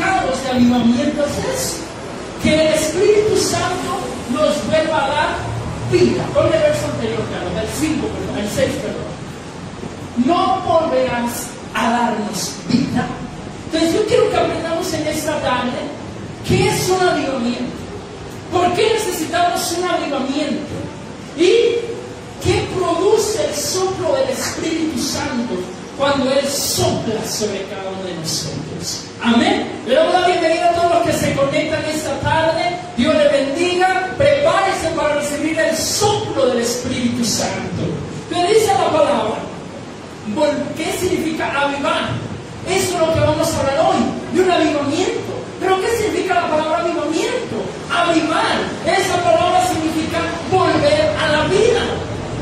los significados de avivamiento es que el Espíritu Santo nos vuelva a dar vida. Ponle el verso anterior, claro, del 5, perdón, el 6, perdón. No volverás a darnos vida. Entonces yo quiero que aprendamos en esta tarde qué es un avivamiento. ¿Por qué necesitamos un avivamiento? ¿Y qué produce el soplo del Espíritu Santo cuando Él sopla sobre cada uno de nosotros? Amén. Le damos la bienvenida a todos los que se conectan esta tarde. Dios le bendiga. Prepárese para recibir el soplo del Espíritu Santo. Le dice la palabra. ¿Qué significa avivar? Eso es lo que vamos a hablar hoy, de un avivamiento. Pero ¿qué significa la palabra avivamiento? Avivar. Esa palabra significa volver a la vida.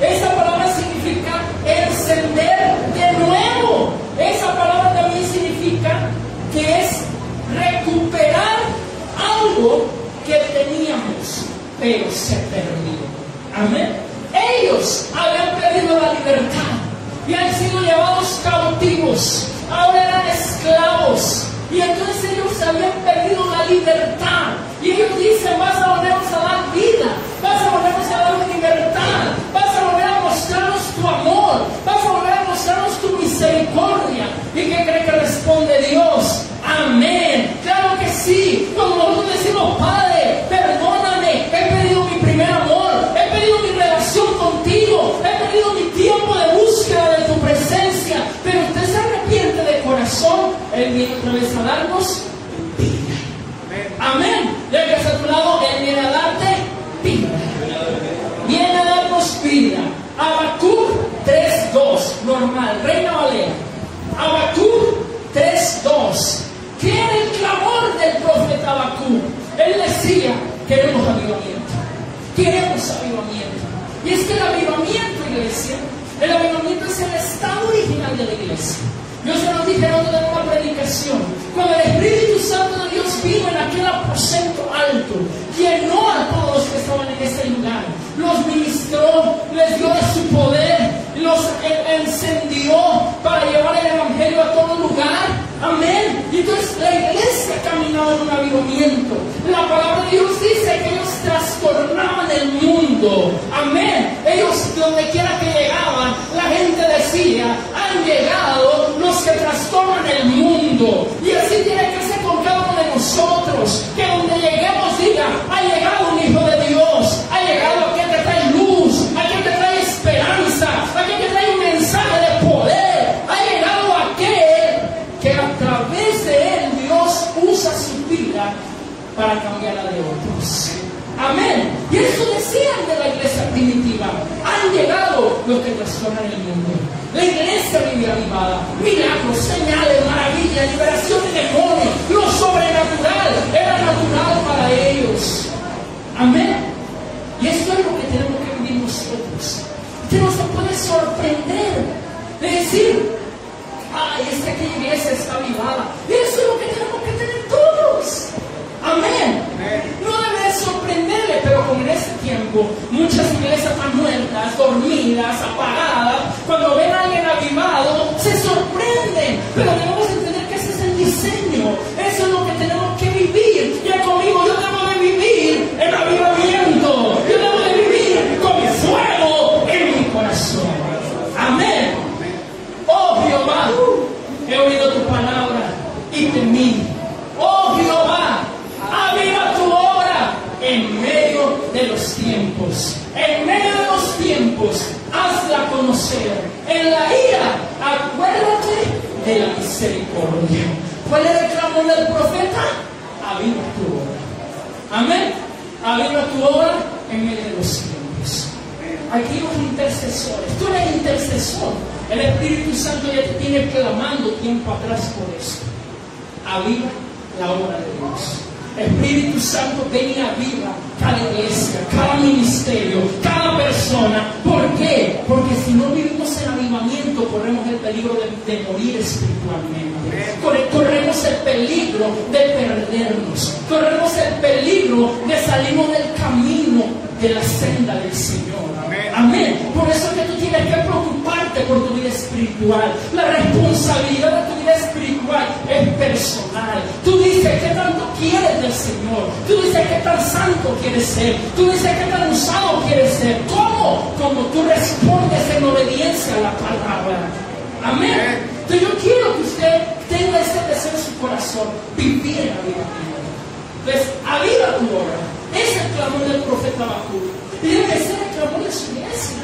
Esa palabra significa encender de nuevo. Esa palabra también significa que es recuperar algo que teníamos, pero se perdió. Amén. Ellos habían perdido la libertad y han sido llevados cautivos ahora eran esclavos. Y entonces ellos habían perdido la libertad. Y ellos dicen, vas a volvernos a dar vida, vas a volvernos a dar libertad, vas Viene otra vez a darnos vida. Amén. Ya que a tu lado, Él viene a darte vida. Viene a darnos vida. Habacuc 3.2, normal, Reina Valera. Habacuc 3.2. ¿Qué era el clamor del profeta Habacuc? Él decía, queremos avivamiento. Queremos avivamiento. Y es que el avivamiento, iglesia, el avivamiento es el estado original de la iglesia. Yo se lo dije en otra de una predicación. Cuando el Espíritu Santo de Dios vino en aquel aposento alto, llenó a todos los que estaban en ese lugar, los ministró, les dio de su poder, los encendió para llevar el Evangelio a todo lugar. Amén. Y entonces la iglesia caminaba en un avivamiento. La palabra de Dios dice que ellos trastornaban el mundo. Amén. Ellos, donde quiera que llegaban, la gente decía, han llegado los que trastornan el mundo. Y así tiene que ser con cada uno de nosotros. Que donde lleguemos diga, ha llegado un hijo de Dios. Ha llegado aquel que trae luz, aquel que trae esperanza, aquel que trae un mensaje de poder. Ha llegado aquel que a través de él Dios usa su vida para cambiar la de otros. Amén. Y eso decían de la iglesia primitiva. Han llegado los que trastornan el mundo. La iglesia vivía animada. Milagros, señales, maravillas, liberación de demonios. Lo sobrenatural era natural para ellos. Amén. Y esto es lo que tenemos que vivir nosotros. Usted no se puede sorprender de decir, dormidas, apagadas, cuando ven a alguien avivado, se sorprenden. Pero de la misericordia. ¿Cuál era el clamor del profeta? Aviva tu obra. Amén. Aviva tu obra en medio de los tiempos. Aquí los intercesores. Tú eres intercesor. El Espíritu Santo ya te tiene clamando tiempo atrás por eso. Aviva la obra de Dios. Espíritu Santo, ven y aviva cada iglesia, cada ministerio, cada persona. ¿Por qué? Porque si no vivimos corremos el peligro de, de morir espiritualmente. Corre- Corremos el peligro de perder perdernos. Corremos el peligro de salirnos del camino de la senda del Señor. Amén. Por eso es que tú tienes que preocuparte por tu vida espiritual. La responsabilidad de tu espiritual es personal. Tú dices qué tanto quieres del Señor. Tú dices qué tan santo quieres ser. Tú dices qué tan usado quieres ser. ¿Cómo? Como tú respondes en obediencia a la palabra. Amén. Entonces yo quiero que usted tenga ese deseo en su corazón, vivir la vida Entonces, aviva tu obra. Es el clamor del profeta Bakú. Tiene que ser el clamor de su iglesia.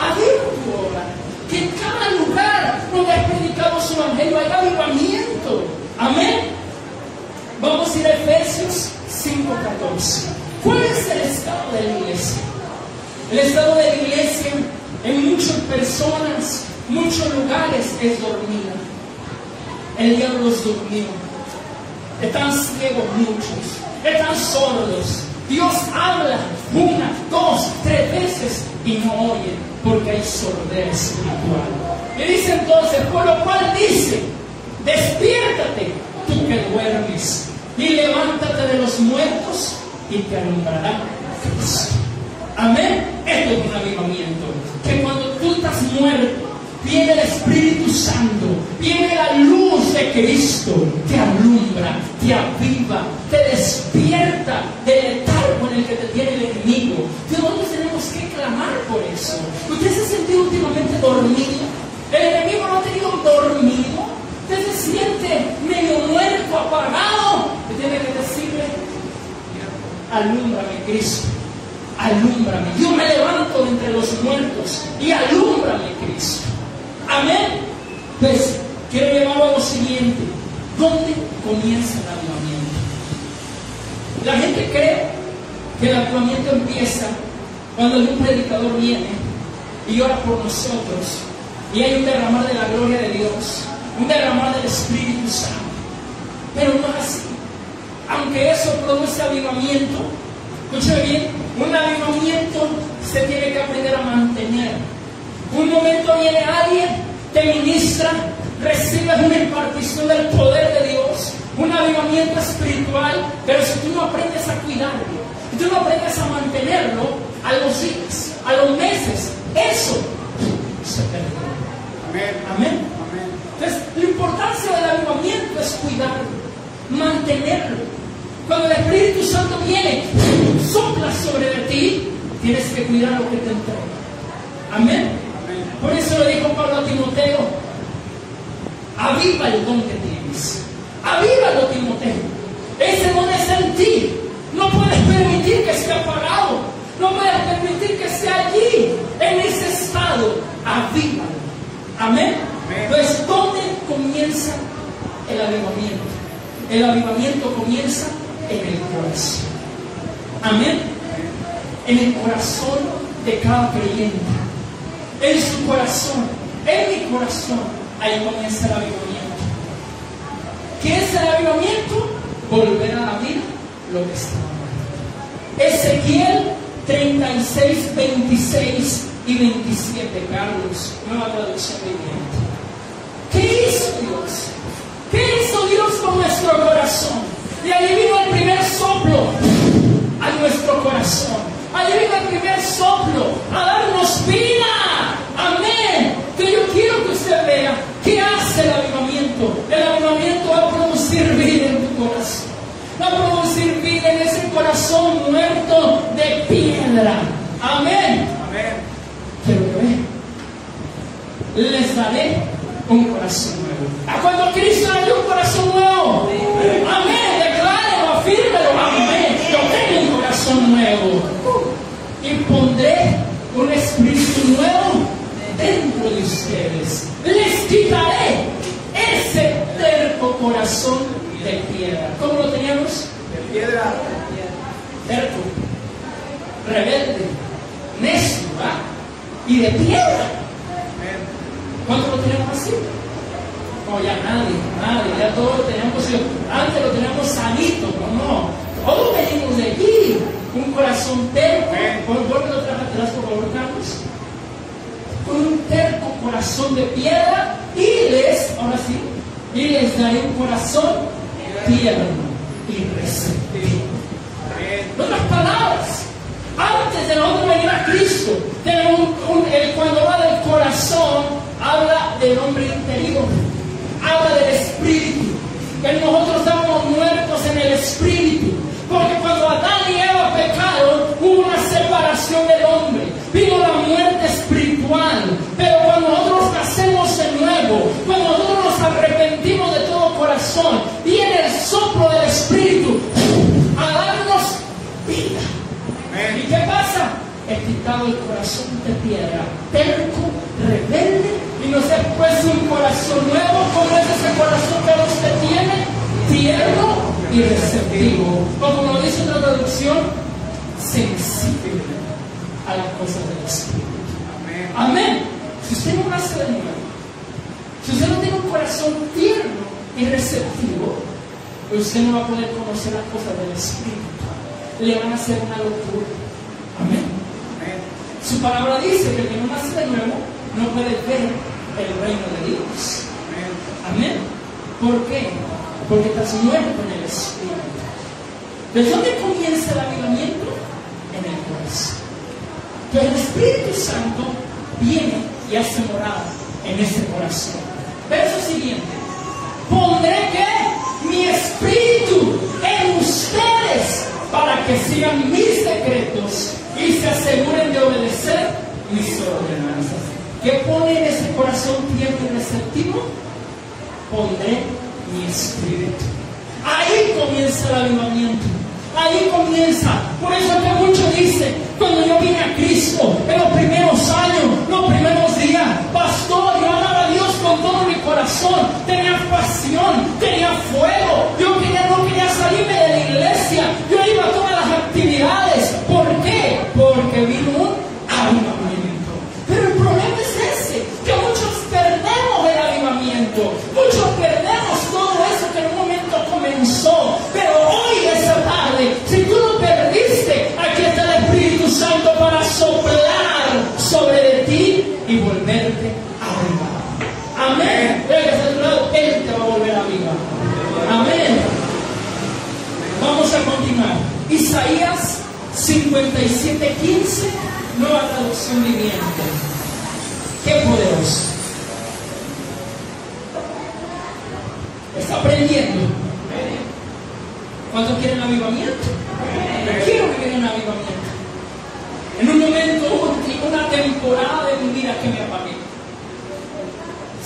Aviva tu obra. Que en cada lugar donde has predicado su evangelio haya avivamiento. Amén. Vamos a ir a Efesios 5:14. ¿Cuál es el estado de la iglesia? El estado de la iglesia en muchas personas, muchos lugares es dormida. El diablo los durmió. Están ciegos muchos, están sordos, Dios habla una, dos, tres veces y no oye porque hay sordera espiritual. Y dice entonces, por lo cual dice, despiértate tú que duermes y levántate de los muertos y te alumbrará. Amén. Esto es un avivamiento. Que cuando tú estás muerto, viene el Espíritu Santo, viene la luz de Cristo, te alumbra, te aviva, te despierta del letargo en el que te tiene el enemigo. Nosotros tenemos que clamar por eso. ¿Usted se ha sentido últimamente dormido? El enemigo no ha tenido dormido. Usted se siente medio muerto, apagado. Tiene que decirle, alúmbrame Cristo, alúmbrame. Yo me levanto entre los muertos y alúmbrame Cristo. Amén. Pues quiero llevarlo a lo siguiente. ¿Dónde comienza el avivamiento? La gente cree que el avivamiento empieza cuando un predicador viene y ora por nosotros y hay un derramar de la gloria de Dios, un derramar del Espíritu Santo. Pero no es así. Aunque eso produce avivamiento, escuche bien, un avivamiento se tiene que aprender a mantener. Un momento viene alguien, te ministra, recibes una impartición del poder de Dios, un avivamiento espiritual, pero si tú no aprendes a cuidarlo, si tú no aprendes a mantenerlo, a los días, a los meses, eso se pierde. Amén. Entonces, la importancia del avivamiento es cuidarlo, mantenerlo. Cuando el Espíritu Santo viene, sopla sobre ti, tienes que cuidar lo que te entrega. Amén. Por eso le dijo Pablo a Timoteo, aviva el don que tienes. Avívalo, Timoteo. Ese don es en ti. No puedes permitir que esté apagado. No puedes permitir que esté allí, en ese estado. Avívalo. Amén. Pues, ¿dónde comienza el avivamiento? El avivamiento comienza en el corazón. Amén. En el corazón de cada creyente en su corazón, en mi corazón, ahí comienza el avivamiento. ¿Qué es el avivamiento? Volver a la vida lo que está Ezequiel 36, 26 y 27, Carlos, nueva traducción viviente. ¿Qué hizo Dios? ¿Qué hizo Dios con nuestro corazón? Y ahí vino el primer soplo a nuestro corazón. Ahí vino el primer soplo a darnos vida. Amén. Que yo quiero que usted vea qué hace el avivamiento. El avivamiento va a producir vida en tu corazón. Va a producir vida en ese corazón muerto de piedra. Amén. Amén. Quiero que Les daré un corazón nuevo. A cuando Cristo le dio un corazón nuevo. Amén. Declárelo, afírmelo. Amén. Yo tengo un corazón nuevo. Y pondré un espíritu nuevo dentro de ustedes. Les quitaré ese terco corazón de piedra. ¿Cómo lo teníamos? De piedra. Terco, rebelde, necio, Y de piedra. ¿Cuánto lo teníamos así? No, ya nadie, nadie, ya todos lo teníamos, antes lo teníamos sanito, no, no, todos venimos de aquí, un corazón terco, ¿por qué lo traje atrás por favor, Carlos? con un terco corazón de piedra y les, ahora sí, y les daré un corazón tierno. y receptivo. En otras palabras, antes de nosotros venir a Cristo, tenemos el, cuando habla del corazón, habla del hombre interior, habla del espíritu, que nosotros estamos muertos en el espíritu, Adán y Eva pecaron, hubo una separación del hombre, vino la muerte espiritual, pero cuando nosotros nacemos de nuevo, cuando nosotros nos arrepentimos de todo corazón, viene el soplo del espíritu a darnos vida. ¿Y qué pasa? He quitado el corazón de piedra, terco, rebelde, y nos he puesto un corazón nuevo. ¿Cómo es ese corazón que usted tiene? Tierno y receptivo. Como nos dice una traducción, sensible a las cosas del Espíritu. Amén. Si usted no nace de nuevo, si usted no tiene un corazón tierno y receptivo, usted no va a poder conocer las cosas del Espíritu le van a hacer una locura. Amén. Su palabra dice que el que no nace de nuevo no puede ver el reino de Dios. Amén. ¿Por qué? Porque estás muerto en el Espíritu. ¿De dónde comienza el avivamiento? En el corazón. Que el Espíritu Santo viene y hace morada en ese corazón. Verso siguiente. Pondré que mi espíritu en ustedes para que sigan mis decretos y se aseguren de obedecer mis ordenanzas. ¿Qué pone en ese corazón tierno y receptivo? Pondré mi. Ahí comienza el avivamiento. Ahí comienza. Por eso que muchos dicen, cuando yo vine a Cristo, en los primeros años, los primeros días, pastor, yo amaba a Dios con todo mi corazón, tenía pasión, tenía fuego, yo quería, no quería salirme de la iglesia, y volverte a avivar. Amén. Él te va a volver a avivar. Amén. Vamos a continuar. Isaías 57:15, nueva traducción viviente. Qué poderoso. Está aprendiendo. ¿Cuántos quieren avivamiento? Yo quiero que quieren avivamiento. En un momento, una temporada de mi vida que me apagué.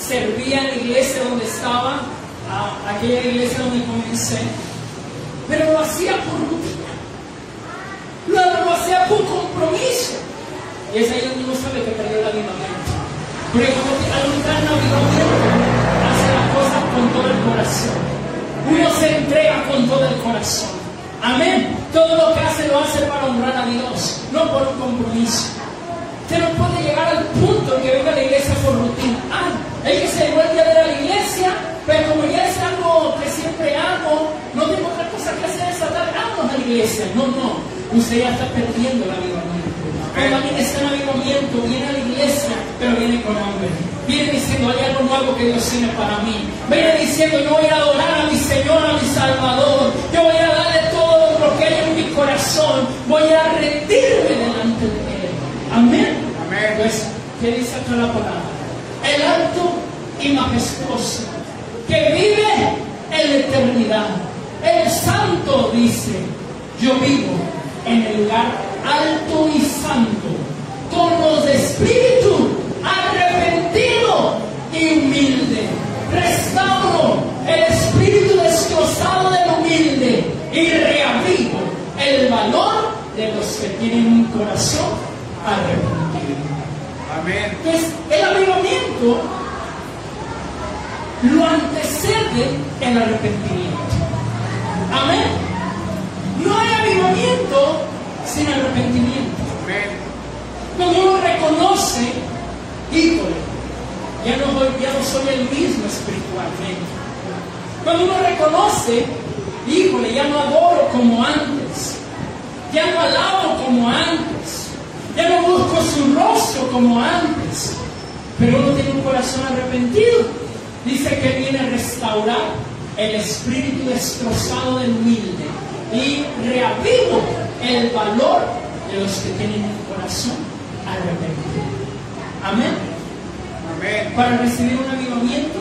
Servía en la iglesia donde estaba, a aquella iglesia donde comencé, pero lo hacía por rutina. Luego lo hacía por compromiso. Y es ahí donde uno sabe que perdió el avivamiento. Porque al entrar en avivamiento, hace las cosas con todo el corazón. Uno se entrega con todo el corazón. Amén. Todo lo que hace lo hace para honrar a Dios, no por un compromiso. Usted no puede llegar al punto en que venga la el que se vuelve a ver a la iglesia, pero como ya es algo que siempre hago, no tengo otra cosa que hacer tarde, vamos a la iglesia. No, no. Usted ya está perdiendo el avivamiento. Cuando está en avivamiento, viene a la iglesia, pero viene con hambre. Viene diciendo, hay algo nuevo que Dios tiene para mí. Viene diciendo, yo voy a adorar a mi Señor, a mi Salvador. Yo voy a darle todo lo que hay en mi corazón. Voy a rendirme delante de Él. Amén. Amén. Pues, ¿qué dice acá la palabra? El alto y majestuoso, que vive en la eternidad. El santo dice, yo vivo en el lugar alto y santo, con los de espíritu arrepentido y humilde. Restauro el espíritu destrozado del humilde y reavivo el valor de los que tienen un corazón arrepentido. Amén. Entonces, el lo antecede el arrepentimiento. Amén. No hay avivamiento sin arrepentimiento. Amén. Cuando uno reconoce, híjole, ya no, ya no soy el mismo espiritualmente. Cuando uno reconoce, híjole, ya no adoro como antes. Ya no alabo como antes. Ya no busco su rostro como antes. Pero uno tiene un corazón arrepentido. Dice que viene a restaurar el espíritu destrozado del humilde y reavivo el valor de los que tienen un corazón arrepentido. Amén. Amén. Para recibir un avivamiento,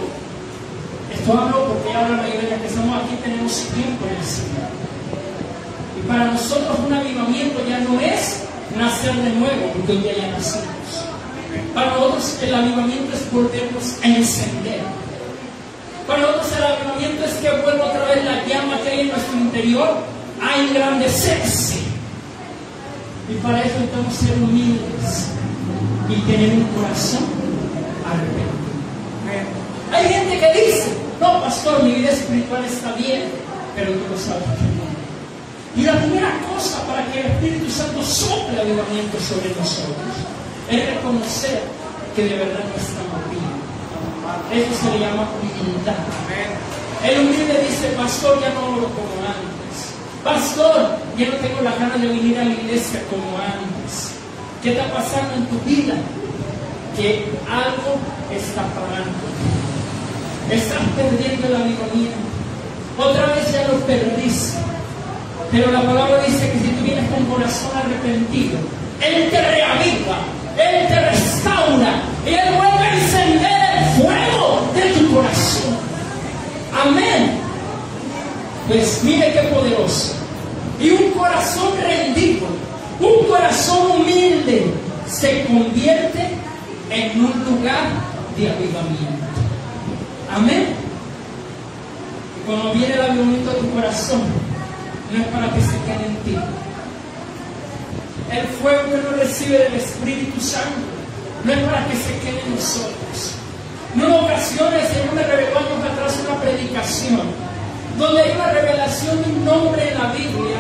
esto hablo porque ahora la mayoría que estamos aquí tenemos tiempo en el Señor. Y para nosotros un avivamiento ya no es nacer de nuevo, porque hoy día ya nacimos. Para nosotros el avivamiento es volvernos a encender. Para nosotros el avivamiento es que vuelva otra vez la llama que hay en nuestro interior a engrandecerse. Y para eso necesitamos ser humildes y tener un corazón arrepentido. Hay gente que dice, no, pastor, mi vida espiritual está bien, pero tú lo sabes que no. Y la primera cosa para que el Espíritu Santo sople avivamiento sobre nosotros es reconocer que de verdad no estamos bien. Eso se le llama humildad. El humilde dice, pastor, ya no oro como antes. Pastor, ya no tengo la ganas de venir a la iglesia como antes. ¿Qué está pasando en tu vida? Que algo está parando. Estás perdiendo el avivamiento. Otra vez ya lo perdiste. Pero la palabra dice que si tú vienes con corazón arrepentido, Él te reaviva, Él te restaura y Él vuelve a encender el fuego de tu corazón. Amén. Pues mire qué poderoso. Y un corazón rendido, un corazón humilde, se convierte en un lugar de avivamiento. Amén. Cuando viene el avivamiento a tu corazón, no es para que se quede en ti. El fuego que uno recibe del Espíritu Santo no es para que se quede en nosotros. En una ocasiones, en me reveló años atrás una predicación, donde hay una revelación de un nombre en la Biblia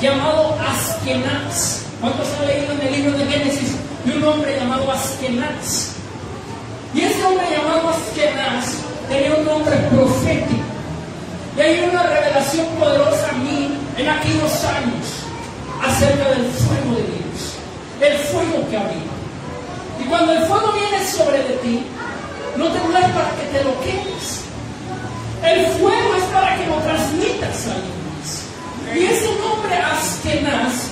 llamado Askenaz. ¿Cuántos han leído en el libro de Génesis de un hombre llamado Askenaz? Y ese hombre llamado Askenaz tenía un nombre profético. Y hay una revelación poderosa a mí en aquellos años acerca del fuego el fuego que había. Y cuando el fuego viene sobre de ti, no te duele para que te lo quedes. El fuego es para que lo transmitas a alguien más. Y ese nombre Askenaz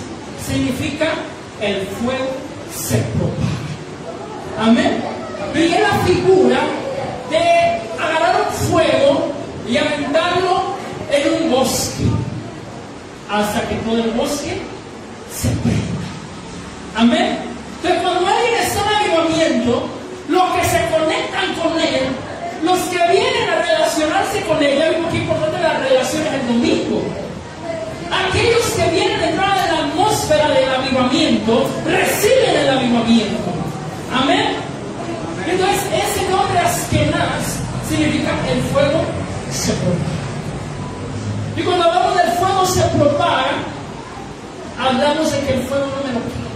significa el fuego se propaga. Amén. Y la figura de agarrar un fuego y aventarlo en un bosque hasta que todo el bosque se prenda. Amén. Entonces cuando alguien está en avivamiento, los que se conectan con él, los que vienen a relacionarse con él, ya vimos que importante las relaciones el domingo. Aquellos que vienen detrás de la atmósfera del avivamiento, reciben el avivamiento. Amén. Entonces ese nombre Askenaz significa el fuego se propaga. Y cuando hablamos del fuego se propaga, hablamos de que el fuego no me lo quita,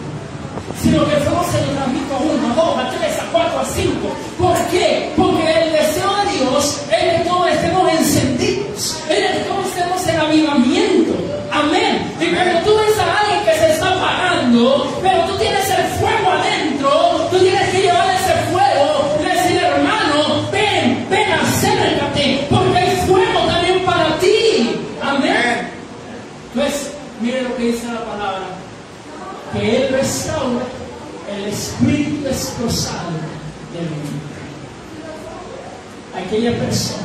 sino que el fuego se lo transmite a uno, a dos, a tres, a cuatro, a cinco. ¿Por qué? Porque el deseo de Dios es que todos estemos encendidos, es que todos estemos en avivamiento. Amén. Y cuando tú ves a alguien que se está apagando, pero tú tienes el fuego adentro, tú tienes que llevar ese fuego y decir, hermano, ven, ven, acércate, porque hay fuego también para ti. Amén. Pues, mire lo que dice la palabra, que Él restaura el espíritu destrozado del hombre. Aquella persona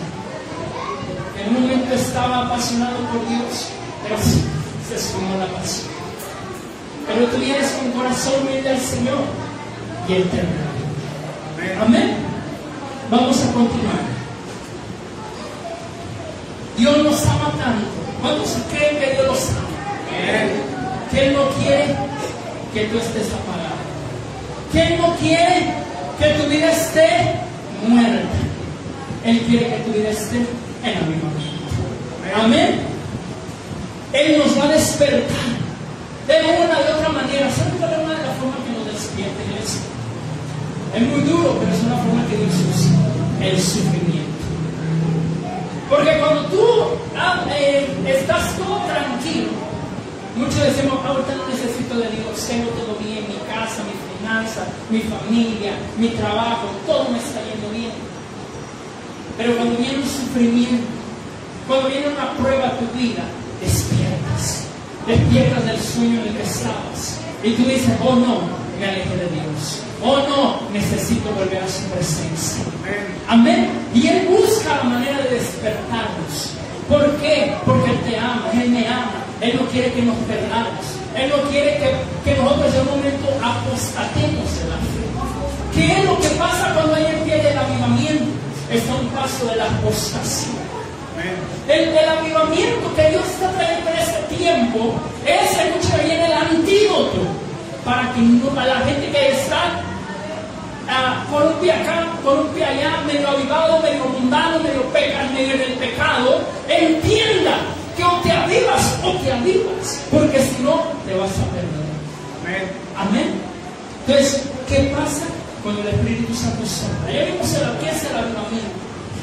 que en un momento estaba apasionado por Dios, pero se, se esfumó la pasión. Pero tú vienes con corazón humilde al Señor y Él te. Amén. Vamos a continuar. Dios nos ama tanto. ¿Cuántos creen que Dios los ama? Que Él no quiere que tú estés apagado. Que Él no quiere que tu vida esté muerta. Él quiere que tu vida esté en avivamiento. Amén. Él nos va a despertar de una de otra manera. ¿Saben cuál es una de las formas que nos despierta, iglesia? Es muy duro, pero es una forma que Dios usa. El sufrimiento. Porque cuando tú ah, eh, estás todo tranquilo, muchos decimos, ahorita no necesito de Dios, tengo todo bien, mi casa, mi finanza, mi familia, mi trabajo, todo me está yendo bien. Pero cuando viene un sufrimiento, cuando viene una prueba a tu vida, despiertas. Despiertas del sueño en el que estabas. Y tú dices, oh no, me alejé de Dios. Oh no, necesito volver a su presencia. Amén. Y Él busca la manera de despertarnos. ¿Por qué? Porque Él te ama, Él me ama. Él no quiere que nos perdamos. Él no quiere que, que nosotros en un momento apostatemos en la fe. ¿Qué es lo que pasa cuando alguien pierde el avivamiento? Está un paso de la apostasía. El, el, avivamiento que Dios está trayendo en este tiempo es, escucha bien, el antídoto para que no, la gente que está uh, por un pie acá, por un pie allá, medio avivado, medio mundano, medio, peca, medio en el pecado, entienda que o te avivas o te avivas, porque si no, te vas a perder. Amén. Entonces, ¿qué pasa cuando el Espíritu Santo sopla? Ya vimos el, qué es el avivamiento.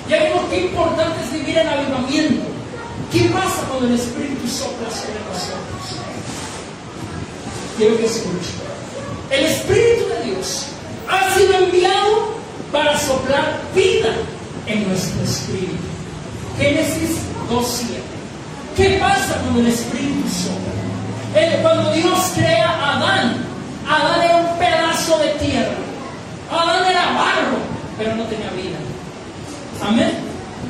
Ya vimos qué importante es vivir el avivamiento. ¿Qué pasa cuando el Espíritu sopla sobre nosotros? Quiero que escuchen. El Espíritu de Dios ha sido enviado para soplar vida en nuestro espíritu. Génesis 2.7. ¿Qué pasa cuando el Espíritu sopla? Cuando Dios crea a Adán, Adán era un pedazo de tierra. Adán era barro, pero no tenía vida. Amén.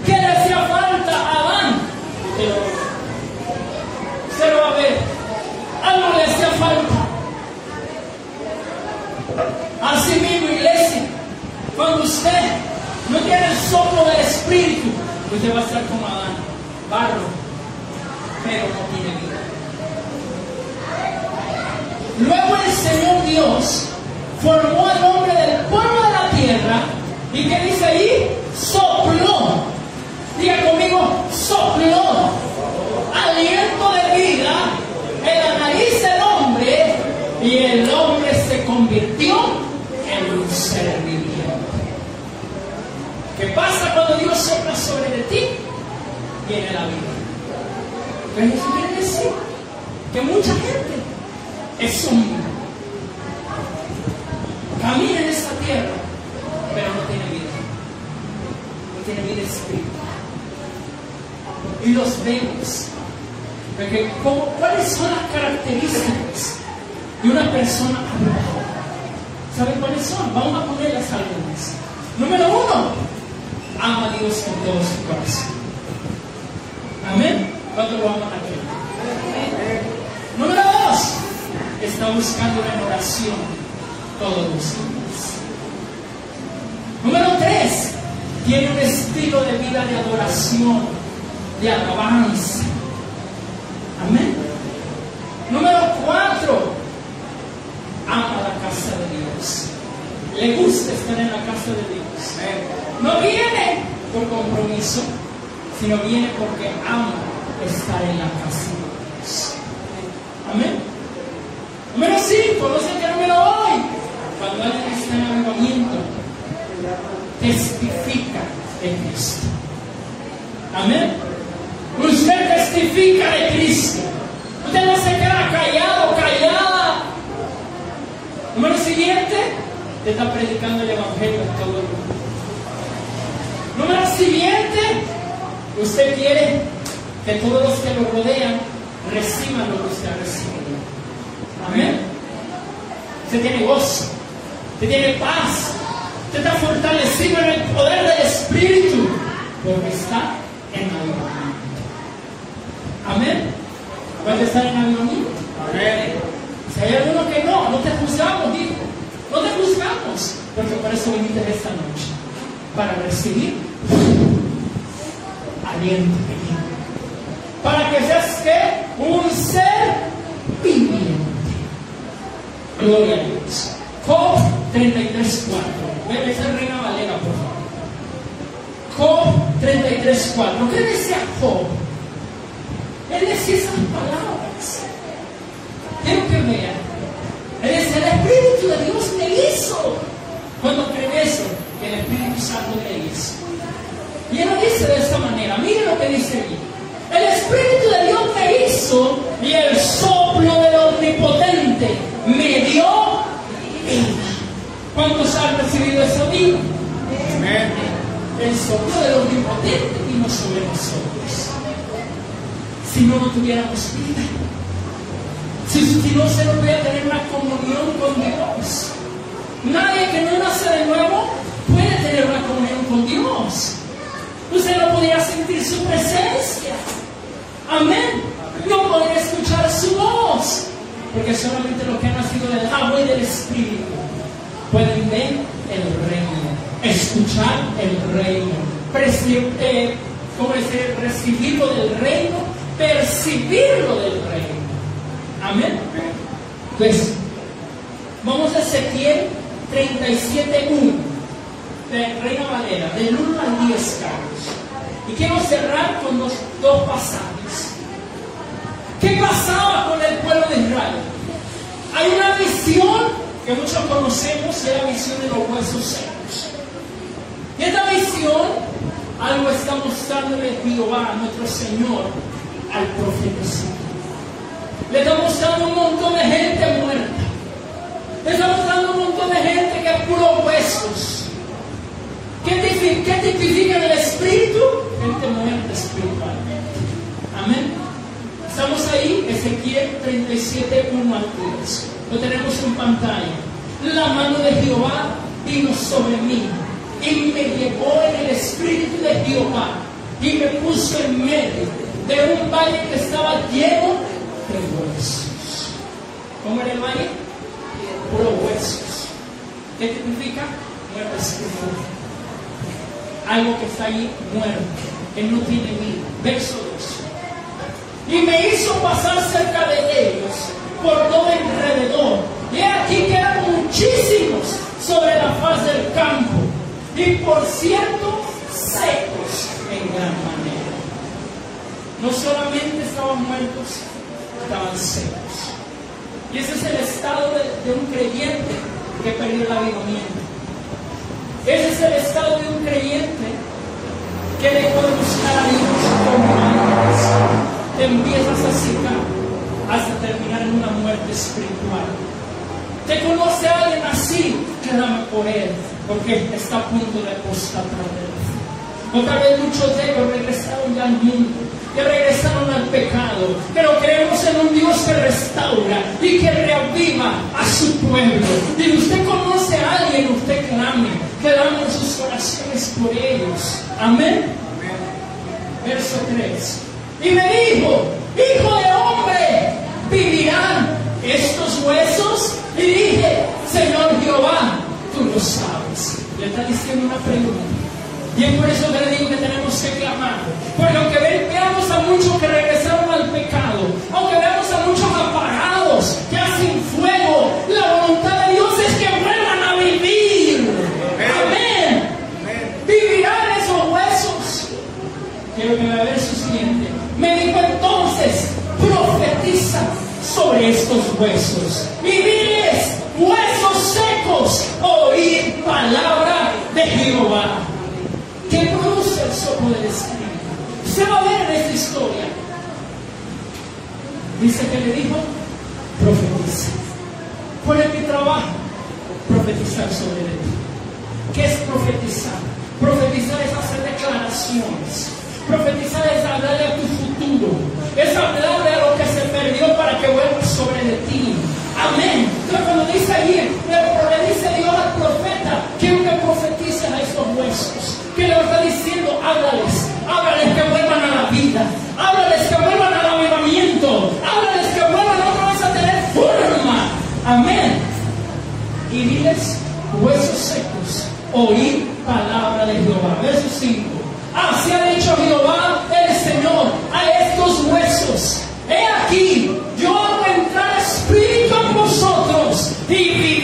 ¿Qué le hacía falta a Adán? Se lo va a ver. Algo le hacía falta. Así mismo, iglesia, cuando usted no tiene el soplo del Espíritu, usted va a ser como Adán, barro, pero no tiene vida. Luego el Señor Dios formó al hombre del pueblo de la tierra y que dice ahí, sopló. Diga conmigo, sopló. Aliento de vida en la nariz del hombre y el hombre se convirtió en un ser viviente. ¿Qué pasa cuando Dios sopla sobre de ti? Viene la vida. Pero eso quiere decir que mucha gente es un camina en esta tierra, pero no tiene vida tiene vida espiritual. Y los vemos. Porque, ¿Cuáles son las características de una persona avivada? ¿Saben cuáles son? Vamos a ponerlas algunas. Número uno, ama a Dios con todo su corazón. Amén. ¿Cuánto lo aman aquí? Número dos, está buscando en oración todos los días. Número tres, tiene un estilo de vida de adoración, de alabanza. Amén. Número cuatro, ama la casa de Dios. Le gusta estar en la casa de Dios. No viene por compromiso, sino viene porque ama estar en la casa de Dios. Amén. Número cinco, no sé qué número hoy. Cuando alguien está en avivamiento, testifica de Cristo. Amén. Usted testifica de Cristo. Usted no se queda callado, callada. Número siguiente, te está predicando el Evangelio a todo el mundo. Número siguiente, usted quiere que todos los que lo rodean reciban lo que usted ha recibido. Amén. Usted tiene gozo, usted tiene paz, Usted está fortalecido en el poder del Espíritu porque está en avivamiento. Amén. ¿Puede estar en avivamiento? Amén. Si hay alguno que no, no te juzgamos, hijo. No te juzgamos. Porque por eso viniste esta noche. Para recibir aliento Para que seas que un ser viviente. Gloria a Dios. Job 33.4. Debe ser Reina Valera, por favor. Job 33.4. ¿Qué decía Job? Él decía esas palabras. Quiero que vean. Él decía, el Espíritu de Dios me hizo. Cuando creen eso, el Espíritu Santo me hizo. Y él lo dice de esta manera. Miren lo que dice aquí. El Espíritu y el soplo del Omnipotente me dio vida. ¿Cuántos han recibido esa vida? El soplo del omnipotente vino sobre nosotros. si no, no tuviéramos vida. Si, si no se nos voy a tener una comunión con Dios. Nadie que no nace de nuevo puede tener una comunión con Dios. Usted no podría sentir su presencia. Amén. No podría escuchar su voz. Porque solamente los que han nacido del agua y del Espíritu pueden ver el reino, escuchar el reino, eh, decir? recibirlo del reino, percibirlo del reino. Amén. Pues vamos a Ezequiel 37.1 de Reina Valera, del 1 al 10, Carlos. Y quiero cerrar con los dos pasajes. ¿Qué pasaba con el pueblo de Israel? Hay una visión que muchos conocemos y es la visión de los huesos secos. Y esta visión, algo está mostrándole Jehová, nuestro Señor, al profeta Le está mostrando un montón de gente muerta. Le está mostrando un montón de gente que es puro huesos. ¿Qué, tipifica el espíritu? Gente muerta espiritualmente. Estamos ahí, Ezequiel 37, 1 al 3. Lo tenemos en pantalla. La mano de Jehová vino sobre mí y me llevó en el espíritu de Jehová y me puso en medio de un valle que estaba lleno de huesos. ¿Cómo era el valle? Puro huesos. ¿Qué significa? Muerte algo que está ahí muerto, que no tiene vida. Verso 2. Y me hizo pasar cerca de ellos por todo alrededor. Y aquí quedan muchísimos sobre la faz del campo. Y por cierto, secos en gran manera. No solamente estaban muertos, estaban secos. Y ese es el estado de, de un creyente que perdió el avivamiento. Ese es el estado Empiezas a secar hasta terminar en una muerte espiritual. Te conoce a alguien así, clama por él, porque está a punto de apostatar de otra vez muchos de ellos regresaron ya al mundo, que regresaron al pecado, pero creemos en un Dios que restaura y que reaviva a su pueblo. Y usted conoce a alguien, usted clame, que sus oraciones por ellos. Amén. Verso 3. Y me dijo, hijo de hombre, ¿vivirán estos huesos? Y dije, Señor Jehová, tú lo sabes. Le está diciendo una pregunta. Y es por eso que le digo que tenemos que clamar. Porque aunque veamos a muchos que regresaron al pecado, aunque veamos a huesos. Viviles, huesos secos, oír palabra de Jehová que produce el soplo del Espíritu. Se va a ver en esta historia. Dice que le dijo, profetiza. ¿Cuál es mi trabajo? Profetizar sobre él. ¿Qué es profetizar? Profetizar es hacer declaraciones. Profetizar es hablarle a tu futuro. Es hablarle a lo que se perdió para que vuelva. Amén. Entonces cuando dice allí, le dice Dios al profeta, quiero que profetice a estos huesos. ¿Qué le está diciendo? Háblales, háblales que vuelvan a la vida, háblales que vuelvan al avivamiento, háblales que vuelvan otra vez a tener forma. Amén. Y diles, huesos secos, oír palabra de Jehová. Verso 5. Así ha dicho Jehová el Señor a estos huesos. He aquí, He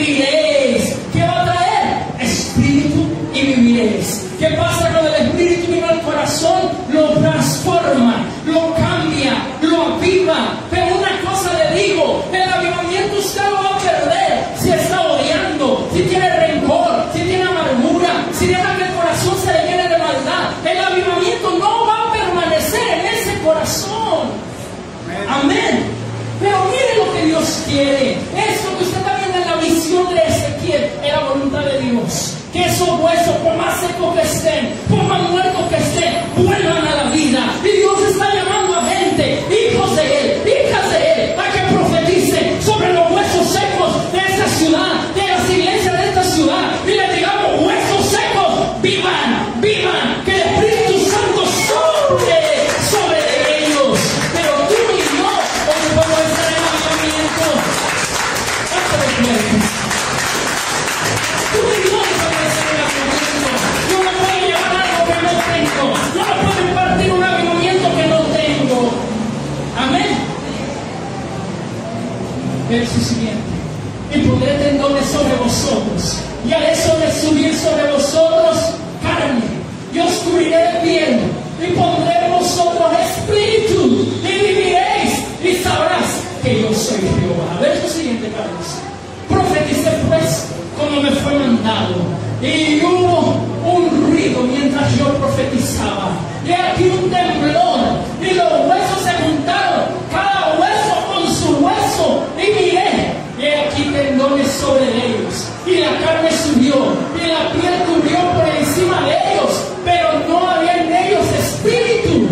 Y hubo un ruido mientras yo profetizaba temblor. Y los huesos se juntaron. Cada hueso con su hueso. Y miré. Y aquí tendones sobre ellos. Y la carne subió. Y la piel cubrió por encima de ellos. Pero no había en ellos espíritu.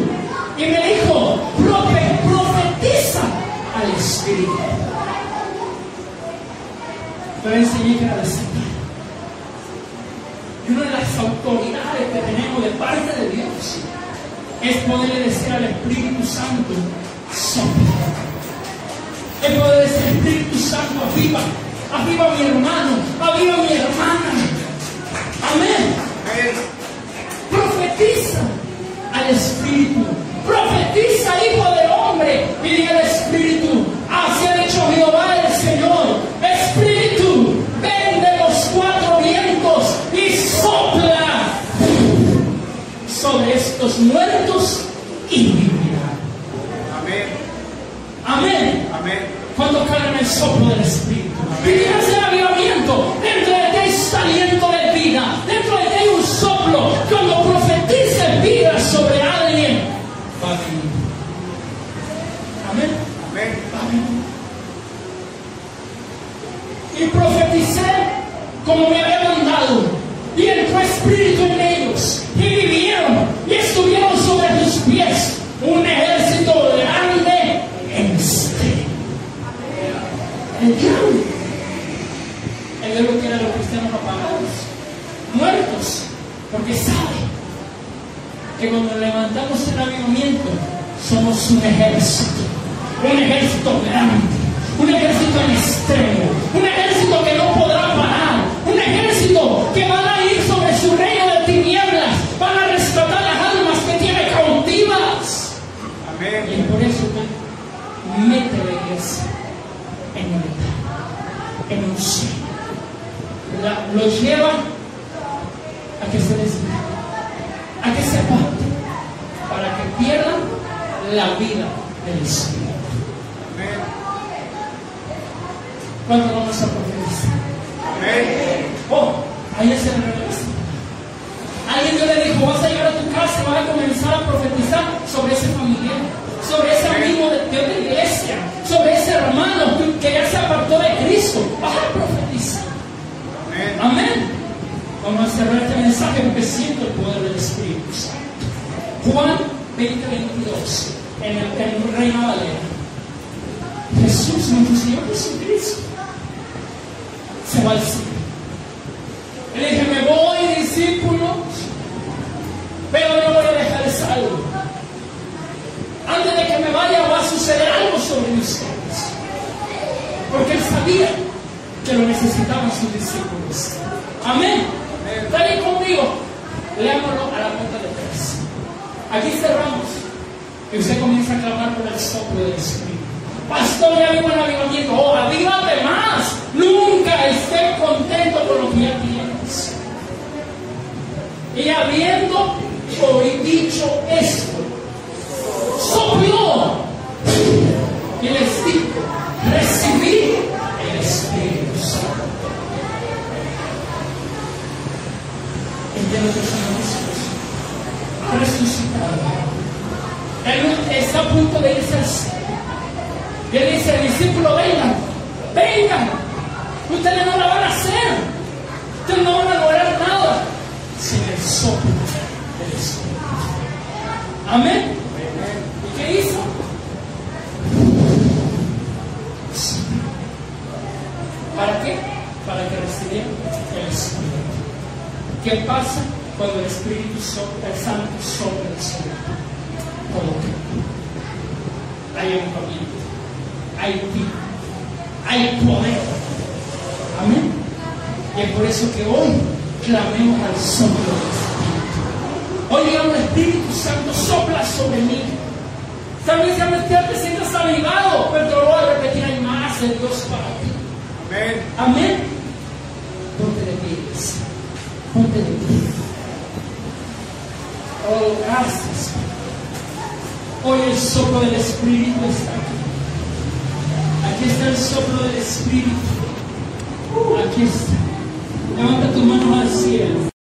Y me dijo, "Profe- profetiza al espíritu. Yo le enseñé que era desatar. Y una de las autoridades que tenemos de parte de Dios poderle decir estos muertos y vivirán. Amén. Amén. Amén. Cuando en el soplo del Espíritu. Y somos un ejército, un ejército grande, un ejército en extremo, un ejército que no podrá parar, un ejército que van a ir sobre su reino de tinieblas, van a rescatar las almas que tiene cautivas. Y Amén. es por eso mete la iglesia en unidad, en un. La- Los lleva a que se desvíen, a que se aparten, para que pierdan la vida del Espíritu. ¿Cuándo vamos a profetizar? Amén. Oh, ahí es el revés. Alguien Dios le dijo, vas a llegar a tu casa y vas a comenzar a profetizar sobre ese familiar, sobre ese amigo de, de otra iglesia, sobre ese hermano que ya se apartó de Cristo. Vas a profetizar. Amén. Amén. Vamos a cerrar este mensaje porque siento el poder del Espíritu Santo. Juan 20, 22, en el, en el Reino Valera. Jesús, nuestro Señor Jesucristo, se va al cielo. Le dije, me voy, discípulos, pero no voy a dejar salvo. Antes de que me vaya va a suceder algo sobre ustedes. Porque él sabía que lo necesitaban sus discípulos. Amén. Ahí conmigo. Leámoslo a la cuenta de tres. Aquí cerramos. Y usted comienza a clamar por el soplo del Espíritu. Pastor, ya vivo en avivamiento. Oh, avívate más. Nunca esté contento con lo que ya tienes. Y habiendo hoy dicho esto, sopló y les dijo, recibí dice, discípulo, vengan, vengan. Ustedes no la van a hacer. Ustedes no van a lograr nada sin el soplo del Espíritu. Amén. ¿Y qué hizo? ¿Para qué? Para que recibieran el Espíritu. ¿Qué pasa cuando el Espíritu sopla, el Santo sopla el Espíritu? Como que hay un camino Haití. Hay poder. Amén. Y es por eso que hoy clamemos al Santo Espíritu. Hoy digamos, Espíritu Santo, sopla sobre mí. Tal vez ya me te sientas avivado, pero pues te lo voy a repetir, hay más de Dios para ti. Amén. Amén. Ponte de pie, Ponte de pie. Oh, gracias. Hoy el soplo del Espíritu está el soplo del Espíritu. Aquí está. Levanta tus manos al cielo.